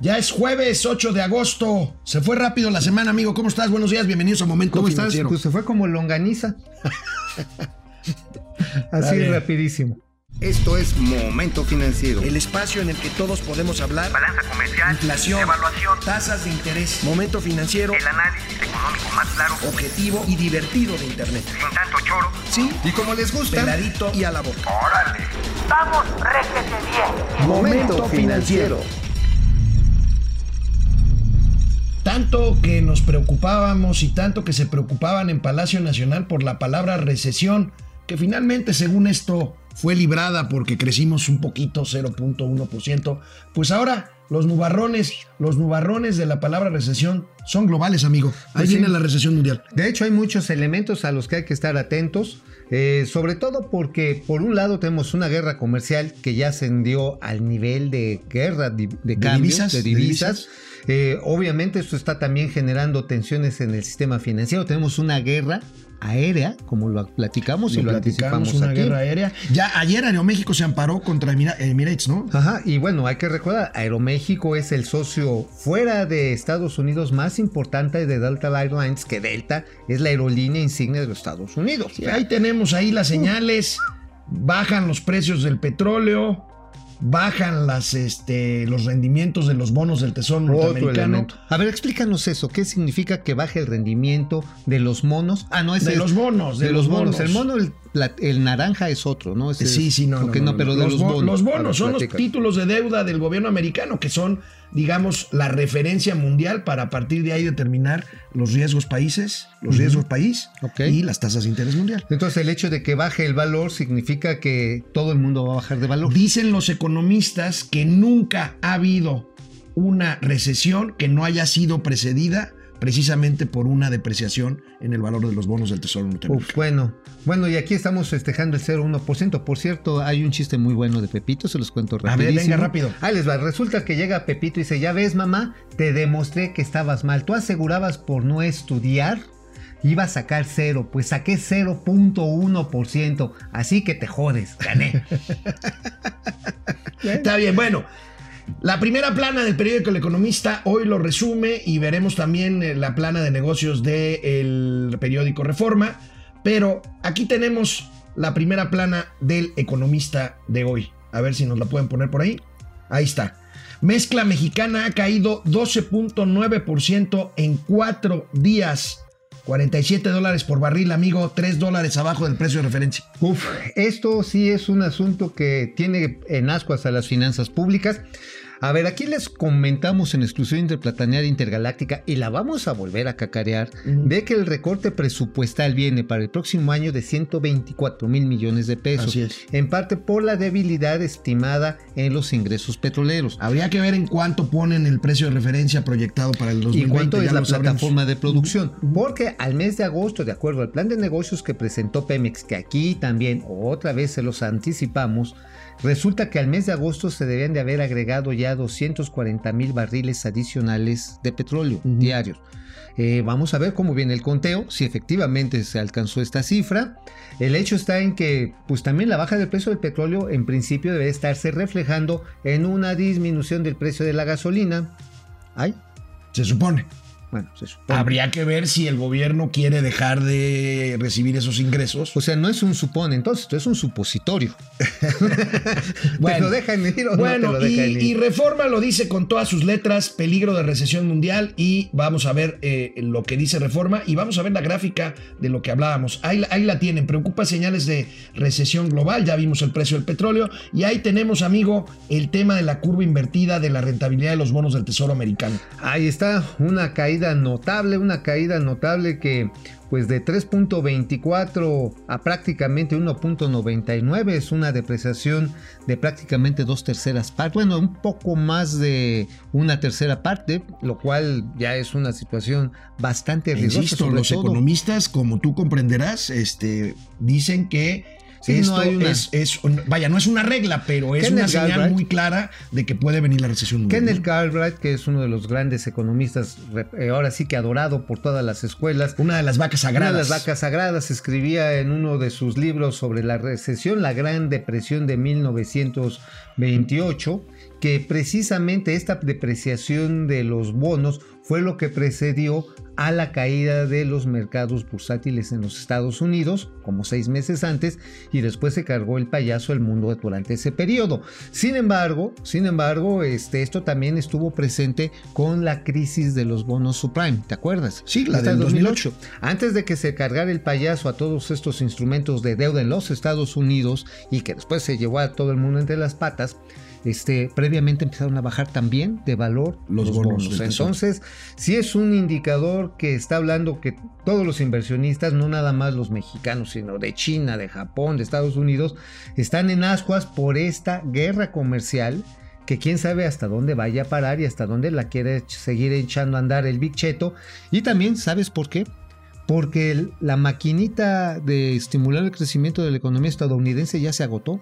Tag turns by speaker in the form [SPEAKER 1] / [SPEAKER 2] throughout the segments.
[SPEAKER 1] Ya es jueves 8 de agosto. Se fue rápido la semana, amigo. ¿Cómo estás? Buenos días, bienvenidos a Momento
[SPEAKER 2] ¿Cómo
[SPEAKER 1] Financiero.
[SPEAKER 2] estás? Pues se fue como longaniza. Así rapidísimo.
[SPEAKER 3] Esto es Momento Financiero.
[SPEAKER 1] El espacio en el que todos podemos hablar.
[SPEAKER 4] balanza comercial,
[SPEAKER 1] Inflación,
[SPEAKER 4] evaluación,
[SPEAKER 1] tasas de interés, momento financiero,
[SPEAKER 4] el análisis económico más claro,
[SPEAKER 1] objetivo y divertido de Internet.
[SPEAKER 4] sin tanto choro.
[SPEAKER 1] Sí,
[SPEAKER 3] Y como les gusta,
[SPEAKER 1] peladito y a la boca.
[SPEAKER 4] ¡Órale! ¡Vamos, réjete bien!
[SPEAKER 3] Momento Financiero.
[SPEAKER 1] Tanto que nos preocupábamos y tanto que se preocupaban en Palacio Nacional por la palabra recesión, que finalmente, según esto, fue librada porque crecimos un poquito, 0.1%. Pues ahora los nubarrones, los nubarrones de la palabra recesión son globales, amigo. Ahí
[SPEAKER 2] Pues sí.
[SPEAKER 1] viene la recesión mundial.
[SPEAKER 2] De hecho, hay muchos elementos a los que hay que estar atentos. eh, sobre todo porque, por un lado, tenemos una guerra comercial que ya ascendió al nivel de guerra de, cambio,
[SPEAKER 1] divisas,
[SPEAKER 2] de
[SPEAKER 1] de
[SPEAKER 2] divisas. Eh, obviamente, esto está también generando tensiones en el sistema financiero. Tenemos una guerra aérea, como lo platicamos y
[SPEAKER 1] Lo
[SPEAKER 2] lo
[SPEAKER 1] platicamos,
[SPEAKER 2] anticipamos
[SPEAKER 1] una
[SPEAKER 2] aquí.
[SPEAKER 1] guerra aérea. Ya ayer Aeroméxico se amparó contra Emira- Emirates, ¿no?
[SPEAKER 2] Ajá, y bueno, hay que recordar, Aeroméxico es el socio fuera de Estados Unidos más importante de Delta Airlines, que Delta es la aerolínea insignia de los Estados Unidos.
[SPEAKER 1] Y ahí tenemos ahí las señales, bajan los precios del petróleo, bajan las, este, los rendimientos de los bonos del Tesoro
[SPEAKER 2] Otro
[SPEAKER 1] norteamericano.
[SPEAKER 2] elemento. A ver, explícanos eso. ¿Qué significa que baje el rendimiento de los monos? Ah, no, es
[SPEAKER 1] De
[SPEAKER 2] el-
[SPEAKER 1] los bonos, de,
[SPEAKER 2] de
[SPEAKER 1] los
[SPEAKER 2] los
[SPEAKER 1] bonos.
[SPEAKER 2] bonos. El mono, el, la- el naranja es otro, ¿no? Ese
[SPEAKER 1] Sí, sí, no, no,
[SPEAKER 2] ok,
[SPEAKER 1] no, no,
[SPEAKER 2] pero de
[SPEAKER 1] los,
[SPEAKER 2] los,
[SPEAKER 1] bo-
[SPEAKER 2] bonos.
[SPEAKER 1] los bonos
[SPEAKER 2] ver,
[SPEAKER 1] son los títulos de deuda del gobierno americano, que son, digamos, la referencia mundial para a partir de ahí determinar los riesgos países, los riesgos país y las tasas de interés mundial.
[SPEAKER 2] Entonces, el hecho de que baje el valor significa que todo el mundo va a bajar de valor.
[SPEAKER 1] Dicen los economistas que nunca ha habido una recesión que no haya sido precedida precisamente por una depreciación en el valor de los bonos del Tesoro norteamericano.
[SPEAKER 2] Uf, bueno, bueno, y aquí estamos festejando el 0,1%. Por cierto, hay un chiste muy bueno de Pepito, se los cuento
[SPEAKER 1] A ver,
[SPEAKER 2] rapidísimo.
[SPEAKER 1] venga, rápido.
[SPEAKER 2] Ahí les va. Resulta que llega Pepito y dice, ya ves, mamá, te demostré que estabas mal. Tú asegurabas por no estudiar, iba a sacar cero. Pues saqué 0.1%. Así que te jodes, gané.
[SPEAKER 1] Está bien, bueno. La primera plana del periódico El Economista hoy lo resume y veremos también eh, la plana de negocios del periódico Reforma. Pero aquí tenemos la primera plana del Economista de hoy. A ver si nos la pueden poner por ahí. Ahí está. Mezcla mexicana ha caído 12.9% en cuatro días. 47 dólares por barril, amigo, 3 dólares abajo del precio de referencia.
[SPEAKER 2] Uf, esto sí es un asunto que tiene en ascuas a las finanzas públicas. A ver, aquí les comentamos en exclusión interplatanaria intergaláctica y la vamos a volver a cacarear
[SPEAKER 1] Ujú.
[SPEAKER 2] de que el recorte presupuestal viene para el próximo año de 124 mil millones de pesos.
[SPEAKER 1] Así es.
[SPEAKER 2] En parte por la debilidad estimada en los ingresos petroleros.
[SPEAKER 1] Habría que ver en cuánto ponen el precio de referencia proyectado para el
[SPEAKER 2] ¿Y
[SPEAKER 1] 2020.
[SPEAKER 2] cuánto es
[SPEAKER 1] ya
[SPEAKER 2] la
[SPEAKER 1] lo sabremos.
[SPEAKER 2] plataforma de producción? Porque al mes de agosto, de acuerdo al plan de negocios que presentó Pemex, que aquí también otra vez se los anticipamos, resulta que al mes de agosto se debían de haber agregado ya 240 mil barriles adicionales de petróleo diarios. Eh, vamos a ver cómo viene el conteo, si efectivamente se alcanzó esta cifra. El hecho está en que, pues también la baja del precio del petróleo en principio debe estarse reflejando en una disminución del precio de la gasolina. Ay,
[SPEAKER 1] Se supone.
[SPEAKER 2] Bueno, se supone.
[SPEAKER 1] Habría que ver si el gobierno quiere dejar de recibir esos ingresos.
[SPEAKER 2] O sea, no es un supone, entonces, esto es un supositorio.
[SPEAKER 1] Bueno.
[SPEAKER 2] ¿Te lo dejan ir o
[SPEAKER 1] Bueno,
[SPEAKER 2] no te lo
[SPEAKER 1] y,
[SPEAKER 2] ir?
[SPEAKER 1] y Reforma lo dice con todas sus letras, peligro de recesión mundial, y vamos a ver eh, lo que dice Reforma, y vamos a ver la gráfica de lo que hablábamos. Ahí, ahí la tienen, preocupa señales de recesión global, ya vimos el precio del petróleo, y ahí tenemos, amigo, el tema de la curva invertida de la rentabilidad de los bonos del Tesoro americano.
[SPEAKER 2] Ahí está, una caída notable, una caída notable que pues de 3.24 a prácticamente 1.99 es una depreciación de prácticamente dos terceras partes, bueno, un poco más de una tercera parte, lo cual ya es una situación bastante riesgosa.
[SPEAKER 1] Insisto, los
[SPEAKER 2] todo-
[SPEAKER 1] economistas, como tú comprenderás, este, dicen que
[SPEAKER 2] Sí,
[SPEAKER 1] Esto
[SPEAKER 2] no hay una-
[SPEAKER 1] es, es un- vaya, no es una regla, pero es
[SPEAKER 2] Kenneth
[SPEAKER 1] una señal
[SPEAKER 2] Galbraith.
[SPEAKER 1] muy clara de que puede venir la recesión mundial.
[SPEAKER 2] Kenneth. Galbraith, que es uno de los grandes economistas, eh, ahora sí que adorado por todas las escuelas,
[SPEAKER 1] Una de las vacas sagradas.
[SPEAKER 2] Una de las vacas sagradas escribía en uno de sus libros sobre la recesión, la Gran Depresión de 1928, que precisamente esta depreciación de los bonos fue lo que precedió a la caída de los mercados bursátiles en los Estados Unidos, como seis meses antes, y después se cargó el payaso el mundo durante ese periodo. Sin embargo, sin embargo, este, esto también estuvo presente con la crisis de los bonos subprime, ¿te acuerdas?
[SPEAKER 1] Sí, la del
[SPEAKER 2] de
[SPEAKER 1] 2008.
[SPEAKER 2] antes de que se cargara el payaso a todos estos instrumentos de deuda en los Estados Unidos y que después se llevó a todo el mundo entre las patas, este, previamente empezaron a bajar también de valor
[SPEAKER 1] Los
[SPEAKER 2] los,
[SPEAKER 1] bonos.
[SPEAKER 2] Entonces, sí es un indicador que está hablando que todos los inversionistas, no nada más los mexicanos, sino de China, de Japón, de Estados Unidos, están en ascuas por esta guerra comercial que quién sabe hasta dónde vaya a parar y hasta dónde la quiere seguir echando a andar el Big Cheto. Y también, ¿sabes por qué? Porque el- la maquinita de estimular el crecimiento de la economía estadounidense ya se agotó.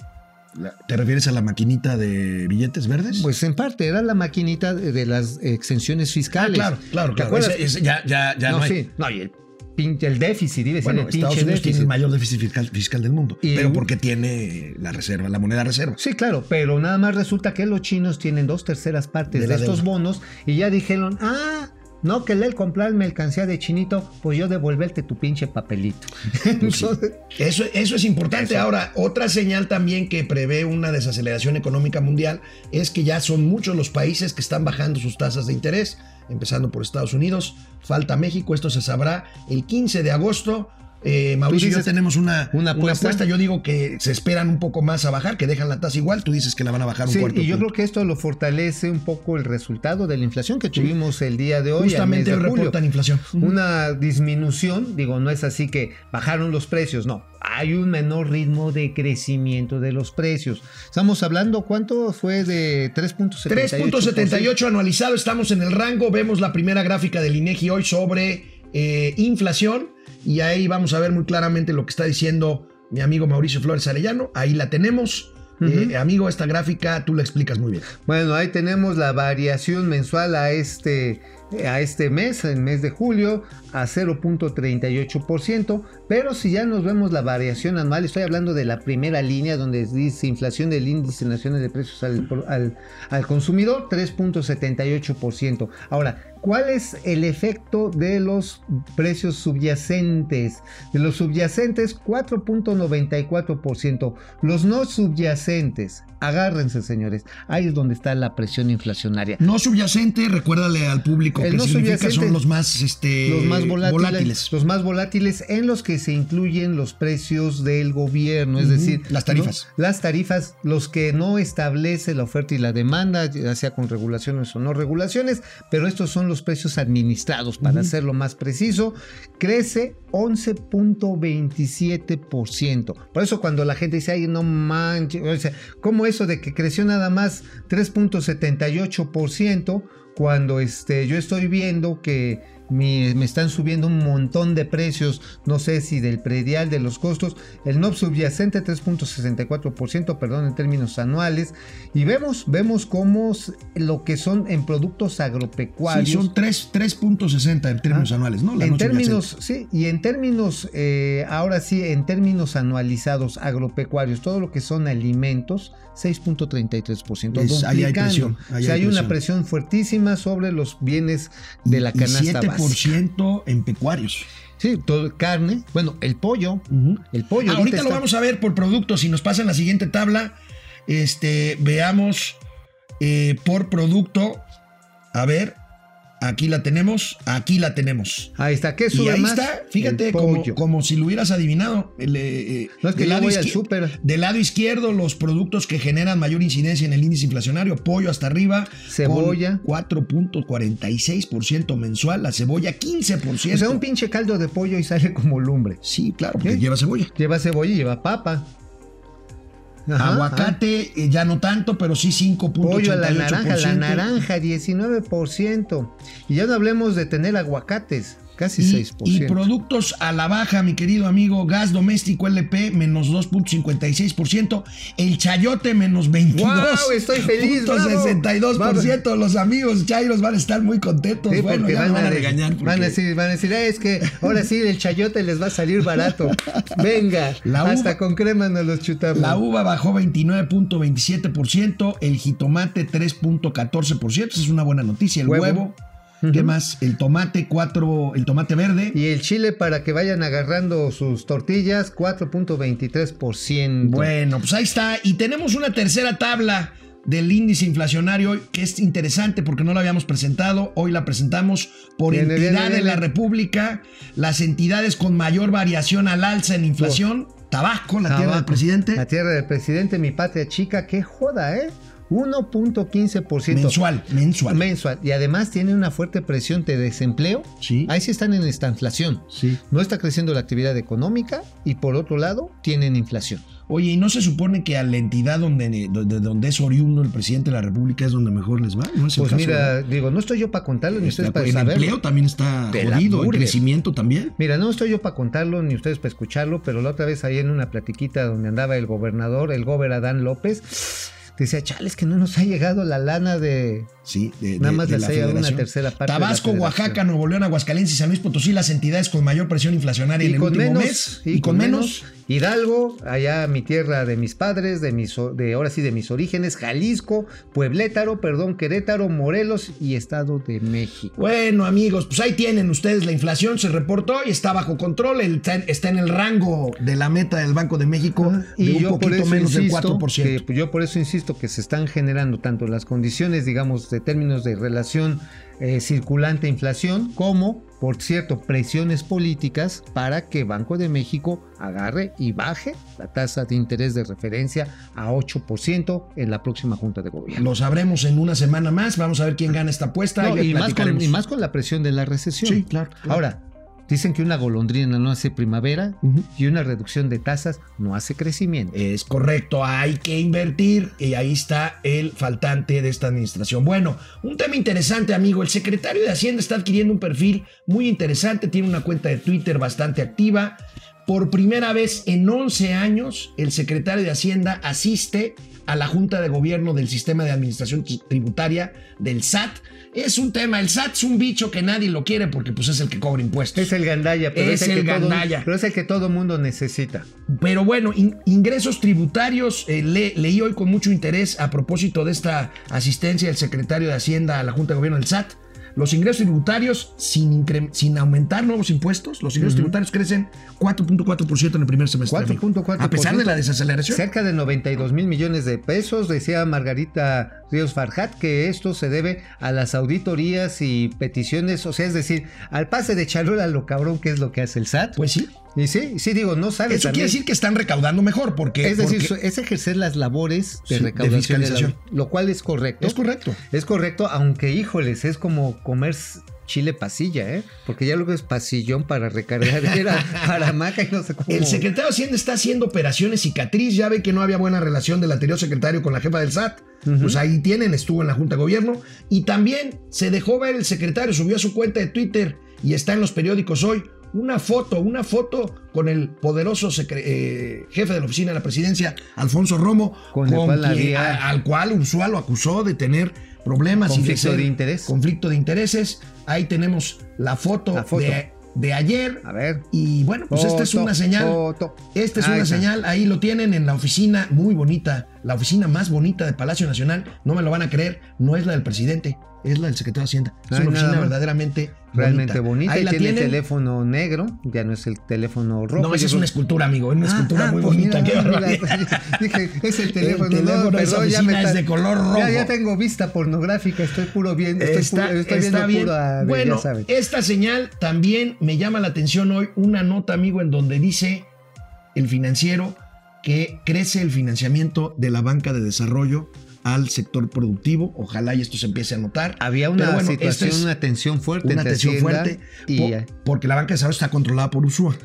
[SPEAKER 1] ¿Te refieres a la maquinita de billetes verdes?
[SPEAKER 2] Pues en parte era la maquinita de, las exenciones
[SPEAKER 1] Ah,
[SPEAKER 2] fiscales.
[SPEAKER 1] claro, claro,
[SPEAKER 2] ¿Te
[SPEAKER 1] claro.
[SPEAKER 2] acuerdas?
[SPEAKER 1] Ese- ese ya, ya, ya
[SPEAKER 2] no,
[SPEAKER 1] no, hay.
[SPEAKER 2] sí. No, y el, déficit, iba a decir
[SPEAKER 1] Bueno,
[SPEAKER 2] el
[SPEAKER 1] Estados
[SPEAKER 2] pinche
[SPEAKER 1] Unidos tiene el mayor déficit fiscal, fiscal del mundo,
[SPEAKER 2] Y-
[SPEAKER 1] pero porque tiene la reserva, la moneda reserva.
[SPEAKER 2] Sí, claro, pero nada más resulta que los chinos tienen dos terceras partes
[SPEAKER 1] De
[SPEAKER 2] estos
[SPEAKER 1] deuda.
[SPEAKER 2] bonos y ya dijeron, ah, no, que el comprar mercancía de chinito, pues yo devolverte tu pinche papelito. Entonces,
[SPEAKER 1] Eso, eso es importante.
[SPEAKER 2] Eso.
[SPEAKER 1] Ahora, otra señal también que prevé una desaceleración económica mundial es que ya son muchos los países que están bajando sus tasas de interés, empezando por Estados Unidos. Falta México, esto se sabrá el 15 de agosto. Eh, Mauricio y yo
[SPEAKER 2] dices
[SPEAKER 1] tenemos una,
[SPEAKER 2] una
[SPEAKER 1] una
[SPEAKER 2] apuesta.
[SPEAKER 1] apuesta. Yo digo que se esperan un poco más a bajar, que dejan la tasa igual. Tú dices que la van a bajar un
[SPEAKER 2] Sí,
[SPEAKER 1] cuarto.
[SPEAKER 2] y yo
[SPEAKER 1] punto.
[SPEAKER 2] creo que esto lo fortalece un poco el resultado de la inflación que tuvimos el día de hoy. al
[SPEAKER 1] Justamente
[SPEAKER 2] mes de
[SPEAKER 1] hoy
[SPEAKER 2] julio.
[SPEAKER 1] reportan inflación.
[SPEAKER 2] Una disminución, digo, no es así que bajaron los precios, no. Hay un menor ritmo de crecimiento de los precios. Estamos hablando, ¿cuánto fue de 3.78?
[SPEAKER 1] 3.78 anualizado, estamos en el rango. Vemos la primera gráfica del INEGI hoy sobre eh, inflación y ahí vamos a ver muy claramente lo que está diciendo mi amigo Mauricio Flores Arellano. Ahí la tenemos. Eh, amigo, esta gráfica tú la explicas muy bien.
[SPEAKER 2] Bueno, ahí tenemos la variación mensual a este, a este mes, el mes de julio, a 0.38%. Pero si ya nos vemos la variación anual, estoy hablando de la primera línea donde dice inflación del índice nacional de precios al, al- al consumidor, 3.78%. Ahora, ¿cuál es el efecto de los precios subyacentes? De los subyacentes, 4.94%. Los no subyacentes, agárrense señores, ahí es donde está la presión inflacionaria.
[SPEAKER 1] No subyacente, recuérdale al público
[SPEAKER 2] El
[SPEAKER 1] que
[SPEAKER 2] no
[SPEAKER 1] significa son los más, este,
[SPEAKER 2] los más volátiles,
[SPEAKER 1] volátiles.
[SPEAKER 2] los más volátiles en los que se incluyen los precios del gobierno, es decir,
[SPEAKER 1] las tarifas.
[SPEAKER 2] ¿no? las tarifas, los que no establece la oferta y la demanda, ya sea con regulaciones o no regulaciones, pero estos son los precios administrados, para hacerlo más preciso, crece 11.27%. Por eso cuando la gente dice, ay, no manches, o sea, ¿cómo eso de que creció nada más 3.78%? Cuando este, yo estoy viendo que me están subiendo un montón de precios, no sé si del predial, de los costos, el NOP subyacente 3.64%, perdón, en términos anuales, y vemos, vemos cómo lo que son en productos
[SPEAKER 1] Sí,
[SPEAKER 2] agropecuarios.
[SPEAKER 1] son 3 3.60 en términos
[SPEAKER 2] Ah,
[SPEAKER 1] anuales, ¿no? La
[SPEAKER 2] en
[SPEAKER 1] no
[SPEAKER 2] términos, sí, y en términos, eh, ahora sí, en términos anualizados agropecuarios, todo lo que son alimentos, 6.33%.
[SPEAKER 1] Es- ahí hay presión, ahí
[SPEAKER 2] o sea,
[SPEAKER 1] hay
[SPEAKER 2] hay una
[SPEAKER 1] presión.
[SPEAKER 2] fuertísima sobre los bienes de la
[SPEAKER 1] Y
[SPEAKER 2] canasta
[SPEAKER 1] 7%
[SPEAKER 2] básica.
[SPEAKER 1] en pecuarios.
[SPEAKER 2] Sí, todo, carne, bueno, el pollo, el pollo.
[SPEAKER 1] Ah, ahorita lo vamos a ver por producto. Si nos pasa en la siguiente tabla, este, veamos eh, por producto. A ver, aquí la tenemos, aquí la tenemos.
[SPEAKER 2] Ahí está, ¿qué
[SPEAKER 1] Y
[SPEAKER 2] sube
[SPEAKER 1] ahí
[SPEAKER 2] más?
[SPEAKER 1] está, fíjate, como, como si lo hubieras adivinado. El, eh, eh,
[SPEAKER 2] No es que
[SPEAKER 1] del lado
[SPEAKER 2] al.
[SPEAKER 1] Del lado izquierdo, los productos que generan mayor incidencia en el índice inflacionario, pollo hasta arriba,
[SPEAKER 2] Cebolla.
[SPEAKER 1] con 4.46% mensual, la cebolla 15%.
[SPEAKER 2] O sea, un pinche caldo de pollo y sale como lumbre.
[SPEAKER 1] Sí, claro, porque
[SPEAKER 2] ¿Qué?
[SPEAKER 1] lleva cebolla.
[SPEAKER 2] Lleva cebolla y lleva papa. Ajá,
[SPEAKER 1] Aguacate, eh, ya no tanto, pero sí 5.88%.
[SPEAKER 2] Pollo a la naranja, la naranja 19%. Y ya no hablemos de tener aguacates. Casi
[SPEAKER 1] Y,
[SPEAKER 2] 6%.
[SPEAKER 1] y productos a la baja, mi querido amigo, gas doméstico LP menos 2.56%, el chayote menos 22.
[SPEAKER 2] ¡Guau! Estoy feliz, bravo.
[SPEAKER 1] 62%. Los amigos chairos van a estar muy contentos.
[SPEAKER 2] Sí,
[SPEAKER 1] bueno, ya van a regañar.
[SPEAKER 2] Van a decir, van a decir, "Ah, es que ahora sí el chayote les va a salir barato. Venga,
[SPEAKER 1] La uva-
[SPEAKER 2] hasta con crema nos los chutamos.
[SPEAKER 1] La uva bajó 29.27%, el jitomate 3.14%, esa es una buena noticia, el
[SPEAKER 2] Huevo.
[SPEAKER 1] huevo, ¿qué más? El tomate 4, el tomate verde.
[SPEAKER 2] Y el chile para que vayan agarrando sus tortillas, 4.23%.
[SPEAKER 1] Bueno, pues ahí está. Y tenemos una tercera tabla del índice inflacionario que es interesante porque no la habíamos presentado. Hoy la presentamos por entidad de la República, las entidades con mayor variación al alza en inflación. Tabasco, la tierra del presidente.
[SPEAKER 2] La tierra del presidente, mi patria chica, qué joda, ¿eh? 1.15%.
[SPEAKER 1] Mensual, mensual.
[SPEAKER 2] Mensual. Y además tiene una fuerte presión de desempleo.
[SPEAKER 1] Sí.
[SPEAKER 2] Ahí sí están en esta inflación.
[SPEAKER 1] Sí.
[SPEAKER 2] No está creciendo la actividad económica y por otro lado tienen inflación.
[SPEAKER 1] Oye, ¿y no se supone que a la entidad donde, donde, donde es oriundo el presidente de la República es donde mejor les va? ¿No es el
[SPEAKER 2] Pues mira, digo, no estoy yo para contarlo ni ustedes para
[SPEAKER 1] el
[SPEAKER 2] saberlo.
[SPEAKER 1] empleo también está jodido, el crecimiento también.
[SPEAKER 2] Mira, no estoy yo para contarlo ni ustedes para escucharlo, pero la otra vez ahí en una platiquita donde andaba el gobernador, el gober Adán López, decía, chales, que no nos ha llegado la lana de...
[SPEAKER 1] Sí, de,
[SPEAKER 2] Nada
[SPEAKER 1] de-
[SPEAKER 2] más
[SPEAKER 1] de
[SPEAKER 2] les
[SPEAKER 1] la
[SPEAKER 2] ha llegado una tercera parte de
[SPEAKER 1] Tabasco. Oaxaca, Nuevo León, Aguascalientes y San Luis Potosí, las entidades con mayor presión inflacionaria en
[SPEAKER 2] Y
[SPEAKER 1] el
[SPEAKER 2] con
[SPEAKER 1] último
[SPEAKER 2] menos,
[SPEAKER 1] mes. Y, con menos.
[SPEAKER 2] Hidalgo, allá mi tierra de mis padres, de mis, de ahora sí de mis orígenes, Jalisco, Pueblétaro, perdón, Querétaro, Morelos y Estado de México.
[SPEAKER 1] Bueno, amigos, pues ahí tienen ustedes la inflación, se reportó y está bajo control, el- está, en- en el rango de la meta del Banco de México de
[SPEAKER 2] Y
[SPEAKER 1] un
[SPEAKER 2] yo por
[SPEAKER 1] poquito
[SPEAKER 2] eso
[SPEAKER 1] menos del
[SPEAKER 2] insisto
[SPEAKER 1] 4%.
[SPEAKER 2] que pues, yo por eso insisto que se están generando tanto las condiciones, digamos, de términos de relación eh, circulante inflación, como, por cierto, presiones políticas para que Banco de México agarre y baje la tasa de interés de referencia a 8% en la próxima Junta de Gobierno.
[SPEAKER 1] Lo sabremos en una semana más, vamos a ver quién gana esta apuesta.
[SPEAKER 2] No,
[SPEAKER 1] y,
[SPEAKER 2] más con,
[SPEAKER 1] platicaremos.
[SPEAKER 2] y más con la presión de la recesión.
[SPEAKER 1] Sí, claro, claro.
[SPEAKER 2] Ahora, dicen que una golondrina no hace primavera y una reducción de tasas no hace crecimiento.
[SPEAKER 1] Es correcto, hay que invertir y ahí está el faltante de esta administración. Bueno, un tema interesante, amigo. El secretario de Hacienda está adquiriendo un perfil muy interesante, tiene una cuenta de Twitter bastante activa. Por primera vez en 11 años, el secretario de Hacienda asiste a la Junta de Gobierno del Sistema de Administración Tributaria del SAT. Es un tema, el SAT es un bicho que nadie lo quiere porque pues es el que cobra impuestos.
[SPEAKER 2] Es el gandalla, pero
[SPEAKER 1] Es
[SPEAKER 2] es, el,
[SPEAKER 1] el
[SPEAKER 2] que todo-
[SPEAKER 1] gandalla.
[SPEAKER 2] pero es el que todo mundo necesita.
[SPEAKER 1] Pero bueno, in- ingresos tributarios, eh, le- leí hoy con mucho interés a propósito de esta asistencia del secretario de Hacienda a la Junta de Gobierno del SAT. Los ingresos tributarios, sin, sin aumentar nuevos impuestos, los ingresos tributarios crecen 4.4% en el primer semestre. amigo.
[SPEAKER 2] 4.4%.
[SPEAKER 1] A pesar de la desaceleración.
[SPEAKER 2] Cerca de 92 mil millones de pesos, decía Margarita Ríos Farjat que esto se debe a las auditorías y peticiones, o sea, es decir, al pase de charola lo cabrón que es lo que hace el SAT.
[SPEAKER 1] Pues sí.
[SPEAKER 2] y sí, sí digo, no sabes.
[SPEAKER 1] Eso quiere decir que están recaudando mejor, porque.
[SPEAKER 2] es decir,
[SPEAKER 1] porque-
[SPEAKER 2] es ejercer las labores de
[SPEAKER 1] Sí, de
[SPEAKER 2] recaudación, de la-
[SPEAKER 1] fiscalización.
[SPEAKER 2] lo cual es correcto.
[SPEAKER 1] es correcto.
[SPEAKER 2] Es correcto, aunque híjoles, es como comer chile pasilla, ¿eh? Porque ya luego es pasillón para recargar, era para maca y no sé cómo.
[SPEAKER 1] El secretario de Hacienda está haciendo operaciones cicatriz. Ya ve que no había buena relación del anterior secretario con la jefa del SAT. Pues ahí tienen, estuvo en la Junta de Gobierno. Y también se dejó ver el secretario, subió a su cuenta de Twitter y está en los periódicos hoy. Una foto, una foto con el poderoso eh, jefe de la oficina de la presidencia, Alfonso Romo,
[SPEAKER 2] Con cual
[SPEAKER 1] quien-
[SPEAKER 2] había-
[SPEAKER 1] a- al cual Ursúa lo acusó de tener problemas y
[SPEAKER 2] Conflicto
[SPEAKER 1] ser-
[SPEAKER 2] de interés.
[SPEAKER 1] Conflicto de intereses. Ahí tenemos la foto,
[SPEAKER 2] La foto.
[SPEAKER 1] De, de ayer.
[SPEAKER 2] A ver.
[SPEAKER 1] Y bueno, pues esta es una señal.
[SPEAKER 2] foto.
[SPEAKER 1] Esta es
[SPEAKER 2] Ahí
[SPEAKER 1] una
[SPEAKER 2] está.
[SPEAKER 1] señal, ahí lo tienen en la oficina muy bonita, la oficina más bonita de Palacio Nacional. No me lo van a creer, no es la del presidente, es la del secretario de Hacienda. Es una oficina verdaderamente
[SPEAKER 2] Realmente bonita.
[SPEAKER 1] Ahí
[SPEAKER 2] y
[SPEAKER 1] la
[SPEAKER 2] tiene
[SPEAKER 1] tienen.
[SPEAKER 2] teléfono negro, ya no es el teléfono rojo.
[SPEAKER 1] No, esa es una escultura, amigo, es una
[SPEAKER 2] Ah,
[SPEAKER 1] escultura
[SPEAKER 2] ah,
[SPEAKER 1] muy
[SPEAKER 2] pues
[SPEAKER 1] bonita.
[SPEAKER 2] mira, mira, dije, es el teléfono,
[SPEAKER 1] El teléfono
[SPEAKER 2] no, perdón, ya me
[SPEAKER 1] es de color rojo.
[SPEAKER 2] Ya, ya tengo vista pornográfica, estoy puro viendo, estoy,
[SPEAKER 1] Está,
[SPEAKER 2] puro- estoy
[SPEAKER 1] está bien.
[SPEAKER 2] pura,
[SPEAKER 1] bueno,
[SPEAKER 2] ya
[SPEAKER 1] esta señal también me llama la atención hoy, una nota, amigo, en donde dice el financiero que crece el financiamiento de la banca de desarrollo al sector productivo. Ojalá y esto se empiece a notar.
[SPEAKER 2] Había una
[SPEAKER 1] bueno,
[SPEAKER 2] situación,
[SPEAKER 1] es
[SPEAKER 2] una tensión fuerte
[SPEAKER 1] una tensión fuerte
[SPEAKER 2] y
[SPEAKER 1] porque la banca de desarrollo está controlada por Usua.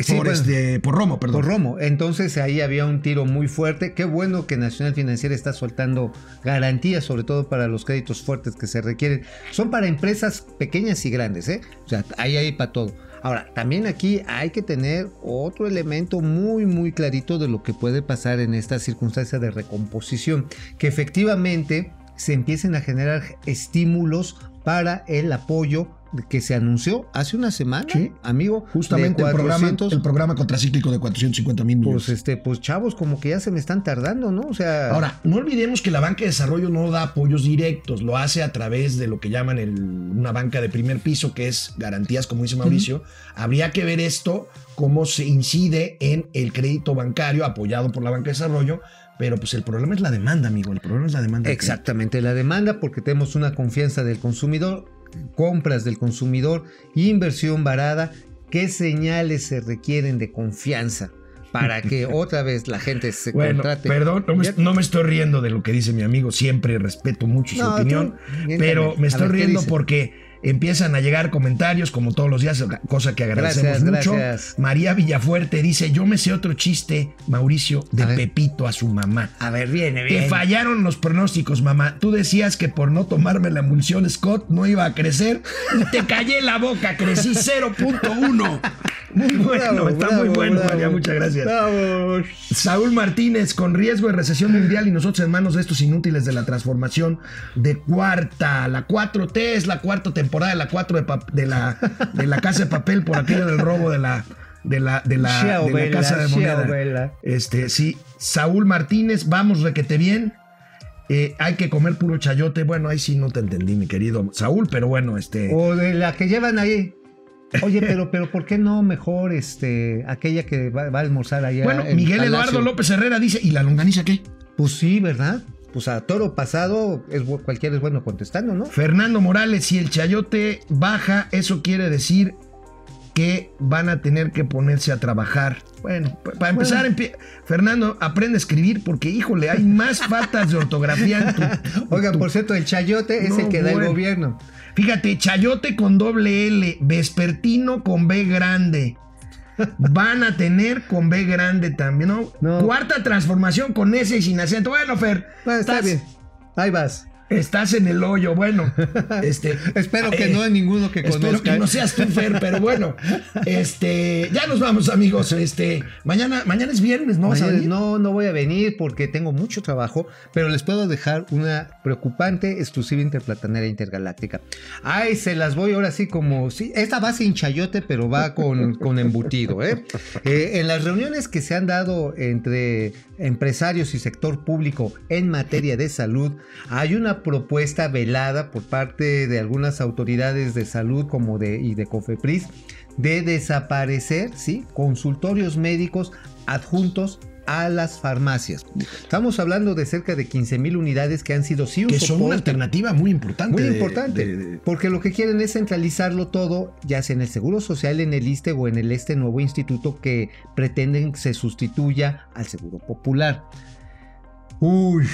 [SPEAKER 2] Sí,
[SPEAKER 1] por,
[SPEAKER 2] bueno.
[SPEAKER 1] este, por Romo, perdón.
[SPEAKER 2] Por Romo. Entonces ahí había un tiro muy fuerte. Qué bueno que Nacional Financiera está soltando garantías, sobre todo para los créditos fuertes que se requieren. Son para empresas pequeñas y grandes, ¿eh? O sea, ahí hay para todo. Ahora, también aquí hay que tener otro elemento muy, muy clarito de lo que puede pasar en esta circunstancia de recomposición. Que efectivamente se empiecen a generar estímulos para el apoyo que se anunció hace una semana,
[SPEAKER 1] Sí.
[SPEAKER 2] amigo.
[SPEAKER 1] Justamente
[SPEAKER 2] de
[SPEAKER 1] el, programa,
[SPEAKER 2] 400,
[SPEAKER 1] el programa contracíclico de 450 mil millones.
[SPEAKER 2] pues este, pues chavos, como que ya se me están tardando, ¿no? O sea,
[SPEAKER 1] Ahora, no olvidemos que la banca de desarrollo no da apoyos directos, lo hace a través de lo que llaman el- una banca de primer piso, que es garantías, como dice Mauricio. Habría que ver esto, cómo se incide en el crédito bancario apoyado por la banca de desarrollo, pero pues el problema es la demanda, amigo, el problema es la demanda.
[SPEAKER 2] exactamente la demanda, porque tenemos una confianza del consumidor, compras del consumidor, inversión varada. ¿Qué señales se requieren de confianza para que otra vez la gente se
[SPEAKER 1] Bueno,
[SPEAKER 2] contrate?
[SPEAKER 1] perdón, no me,
[SPEAKER 2] Ya-
[SPEAKER 1] no me estoy riendo de lo que dice mi amigo, siempre respeto mucho su
[SPEAKER 2] No,
[SPEAKER 1] opinión, pero me estoy
[SPEAKER 2] ver, ¿qué
[SPEAKER 1] riendo porque empiezan a llegar comentarios como todos los días, cosa que agradecemos
[SPEAKER 2] Gracias,
[SPEAKER 1] mucho.
[SPEAKER 2] gracias.
[SPEAKER 1] María Villafuerte dice, yo me sé otro chiste, Mauricio, de
[SPEAKER 2] A.
[SPEAKER 1] Pepito a su mamá.
[SPEAKER 2] A ver, viene,
[SPEAKER 1] Te fallaron los pronósticos, mamá. Tú decías que por no tomarme la emulsión Scott no iba a crecer y te callé la boca, crecí 0.1. Muy bueno, está muy bueno, María, muchas gracias. Saúl Martínez, con riesgo de recesión mundial y nosotros en manos de estos inútiles de la transformación de cuarta. La 4T es la cuarta temporada de la 4 de, la, de la Casa de Papel por aquello del robo de la, de la, de la, de la Casa de Moneda. Este, sí. Saúl Martínez, vamos, requete bien. Eh, hay que comer puro chayote. Bueno, ahí sí no te entendí, mi querido Saúl, pero bueno, este.
[SPEAKER 2] O de la que llevan ahí. Oye, pero, pero ¿por qué no mejor este aquella que va, va a almorzar allá?
[SPEAKER 1] bueno,
[SPEAKER 2] en
[SPEAKER 1] Miguel
[SPEAKER 2] Palacio?
[SPEAKER 1] Eduardo López Herrera dice, ¿y la longaniza qué?
[SPEAKER 2] Pues sí, ¿verdad? Pues a toro pasado es cualquiera es bueno contestando, ¿no?
[SPEAKER 1] Fernando Morales, si el chayote baja, eso quiere decir que van a tener que ponerse a trabajar. Bueno, pa- para empezar, Fernando, aprende a escribir porque, híjole, hay más faltas de ortografía en tu... Tu-
[SPEAKER 2] por cierto, el chayote es el que da el gobierno.
[SPEAKER 1] Fíjate, chayote con doble L, vespertino con B grande. Van a tener con B grande también, ¿no?
[SPEAKER 2] No.
[SPEAKER 1] Cuarta transformación con S y sin acento. Bueno, Fer,
[SPEAKER 2] Bueno, está
[SPEAKER 1] estás-
[SPEAKER 2] bien. Ahí vas.
[SPEAKER 1] Estás en el hoyo, bueno. Este,
[SPEAKER 2] Espero que
[SPEAKER 1] eh,
[SPEAKER 2] no hay ninguno que
[SPEAKER 1] Espero
[SPEAKER 2] conozca.
[SPEAKER 1] que no seas tú, Fer, pero bueno. Este, ya nos vamos, amigos. Este, mañana, mañana es viernes, ¿no? vas a
[SPEAKER 2] Mañana-
[SPEAKER 1] venir?
[SPEAKER 2] no, no voy a venir porque tengo mucho trabajo, pero les puedo dejar una preocupante exclusiva interplatanera intergaláctica. Ay, se las voy ahora sí como, sí, esta va sin chayote, pero va con, con embutido. ¿eh? Eh, en las reuniones que se han dado entre empresarios y sector público en materia de salud, hay una propuesta velada por parte de algunas autoridades de salud como de, y de COFEPRIS de desaparecer, ¿sí? Consultorios médicos adjuntos a las farmacias. Estamos hablando de cerca de 15 mil unidades que han sido sí un
[SPEAKER 1] que son una alternativa muy importante.
[SPEAKER 2] muy
[SPEAKER 1] de-
[SPEAKER 2] importante,
[SPEAKER 1] de- de-
[SPEAKER 2] porque lo que quieren es centralizarlo todo, ya sea en el Seguro Social, en el ISTE o en el este nuevo instituto que pretenden que se sustituya al Seguro Popular. Uy,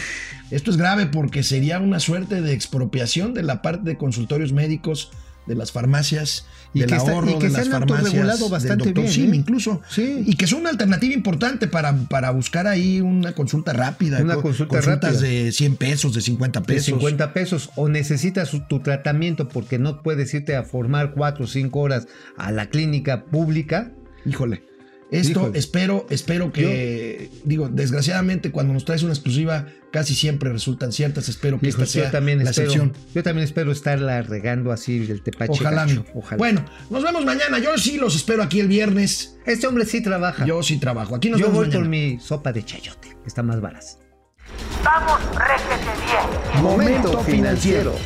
[SPEAKER 1] Esto es grave porque sería una suerte de expropiación de la parte de consultorios médicos, de las farmacias,
[SPEAKER 2] Y
[SPEAKER 1] del
[SPEAKER 2] que está-
[SPEAKER 1] ahorro
[SPEAKER 2] y que
[SPEAKER 1] de las farmacias,
[SPEAKER 2] autorregulado
[SPEAKER 1] del
[SPEAKER 2] bastante
[SPEAKER 1] doctor Sim
[SPEAKER 2] ¿eh?
[SPEAKER 1] incluso.
[SPEAKER 2] Sí.
[SPEAKER 1] Y que son una alternativa importante para, para buscar ahí una consulta rápida.
[SPEAKER 2] Una
[SPEAKER 1] co-
[SPEAKER 2] consulta
[SPEAKER 1] consultas
[SPEAKER 2] rápida.
[SPEAKER 1] de 100 pesos, de 50
[SPEAKER 2] de
[SPEAKER 1] pesos.
[SPEAKER 2] 50 pesos o necesitas tu tratamiento porque no puedes irte a formar 4 o 5 horas a la clínica pública.
[SPEAKER 1] Híjole. Esto
[SPEAKER 2] Híjole.
[SPEAKER 1] espero, espero que, digo, desgraciadamente cuando nos traes una exclusiva casi siempre resultan ciertas. Espero que
[SPEAKER 2] Hijo,
[SPEAKER 1] esta sea
[SPEAKER 2] yo también
[SPEAKER 1] la
[SPEAKER 2] espero,
[SPEAKER 1] excepción.
[SPEAKER 2] yo también espero estarla regando así del tepache.
[SPEAKER 1] Ojalá,
[SPEAKER 2] gacho.
[SPEAKER 1] amigo.
[SPEAKER 2] Ojalá.
[SPEAKER 1] Bueno, nos vemos mañana. Yo sí los espero aquí el viernes.
[SPEAKER 2] este hombre sí trabaja. Yo,
[SPEAKER 1] Yo sí trabajo. Aquí nos
[SPEAKER 2] voy
[SPEAKER 1] vemos
[SPEAKER 2] por
[SPEAKER 1] mañana.
[SPEAKER 2] mi sopa de chayote, que está más barata.
[SPEAKER 4] Vamos, réjete bien.
[SPEAKER 3] Momento financiero.